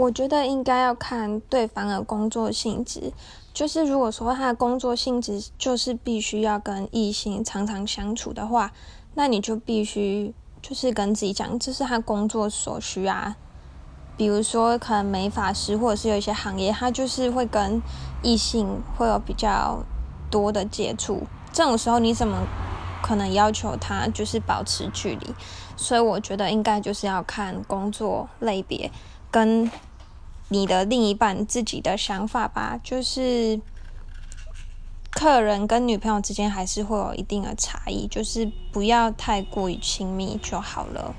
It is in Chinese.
我觉得应该要看对方的工作性质。就是如果说他的工作性质就是必须要跟异性常常相处的话，那你就必须就是跟自己讲，这是他工作所需啊。比如说，可能美发师或者是有一些行业，他就是会跟异性会有比较多的接触。这种时候，你怎么可能要求他就是保持距离？所以我觉得应该就是要看工作类别跟。你的另一半自己的想法吧，就是客人跟女朋友之间还是会有一定的差异，就是不要太过于亲密就好了。